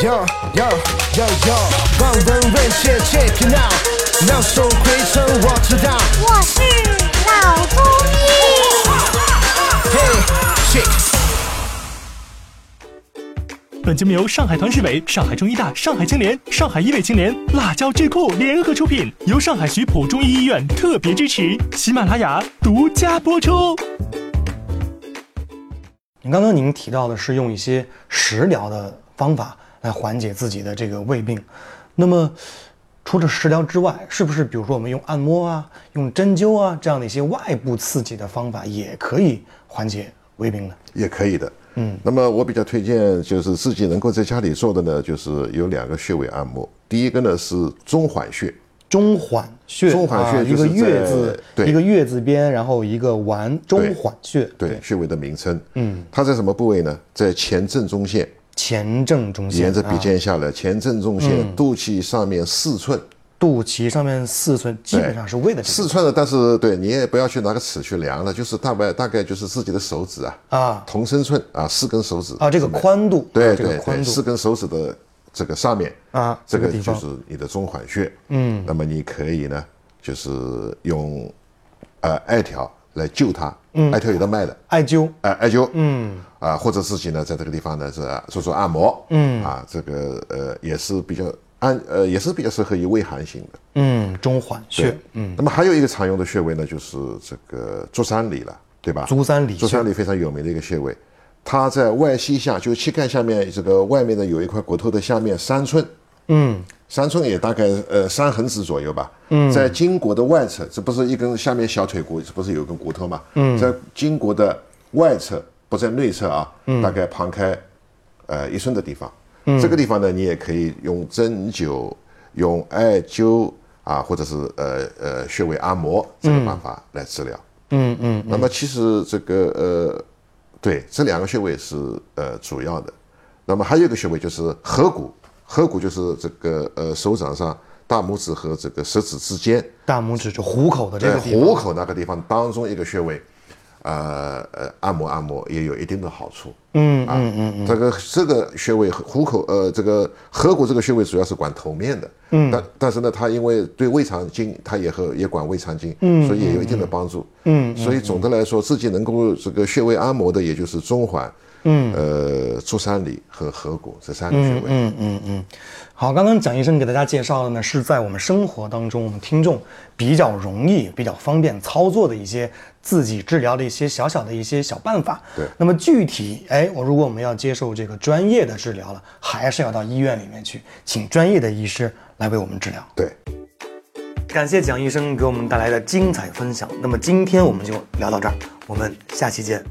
Yo yo yo yo，望闻问切 check it out，妙手回春我知道。我是老中医。Hey check。本节目由上海团市委、上海中医大、上海青联、上海医卫青联、辣椒智库联合出品，由上海徐浦中医医院特别支持，喜马拉雅独家播出。您刚刚您提到的是用一些食疗的方法来缓解自己的这个胃病，那么除了食疗之外，是不是比如说我们用按摩啊、用针灸啊这样的一些外部刺激的方法也可以缓解胃病呢？也可以的。嗯，那么我比较推荐就是自己能够在家里做的呢，就是有两个穴位按摩。第一个呢是中脘穴，中脘穴，中脘穴啊一个就是月字，对一个月字边，然后一个丸，中脘穴，对，穴位的名称。嗯，它在什么部位呢？在前正中线，前正中线，沿着鼻啊尖下来，前正中线，肚脐上面四寸。肚脐上面四寸，基本上是胃的四寸的，但是对你也不要去拿个尺去量了，就是大概大概就是自己的手指啊，啊。同身寸啊，四根手指啊，这个宽度，对对对，宽度。四根手指的这个上面啊这个就是你的中脘穴。嗯，那么你可以呢，就是用呃艾条来救它。嗯，艾条有的卖的，艾灸，哎，艾灸，嗯，啊，或者自己呢，在这个地方呢是做做按摩，嗯，啊，这个呃也是比较按呃也是比较适合于胃寒型的。嗯，中脘穴，，嗯，那么还有一个常用的穴位呢，就是这个足三里了，对吧？足三里足三里非常有名的一个穴位，它在外膝下，就膝盖下面这个外面呢有一块骨头的下面三寸，嗯，三寸也大概呃三横指左右吧，嗯，在筋骨的外侧，这不是一根下面小腿骨，这不是有根骨头嘛，嗯，在筋骨的外侧，不在内侧啊，嗯。大概旁开呃一寸的地方，嗯。这个地方呢，你也可以用针灸、用艾灸啊，或者是呃呃穴位按摩这个办法来治疗。嗯嗯。那么其实这个呃，对这两个穴位是呃主要的。那么还有一个穴位就是合谷，合谷就是这个呃手掌上大拇指和这个食指之间，大拇指就虎口的这个，虎口那个地方当中一个穴位，呃呃，按摩按摩也有一定的好处。嗯嗯嗯嗯，这个这个穴位虎口呃，这个合谷这个穴位主要是管头面的。嗯，但但是呢，它因为对胃肠经，它也和也管胃肠经，嗯，所以也有一定的帮助。嗯，所以总的来说，自己能够这个穴位按摩的，也就是中环。嗯，呃，足三里和合谷这三个穴位。嗯嗯嗯，好，刚刚蒋医生给大家介绍的呢，是在我们生活当中，我们听众比较容易、比较方便操作的一些自己治疗的一些小小的一些小办法。对那么具体，哎，我如果我们要接受这个专业的治疗了，还是要到医院里面去，请专业的医师来为我们治疗。对。感谢蒋医生给我们带来的精彩分享。那么今天我们就聊到这儿，我们下期见。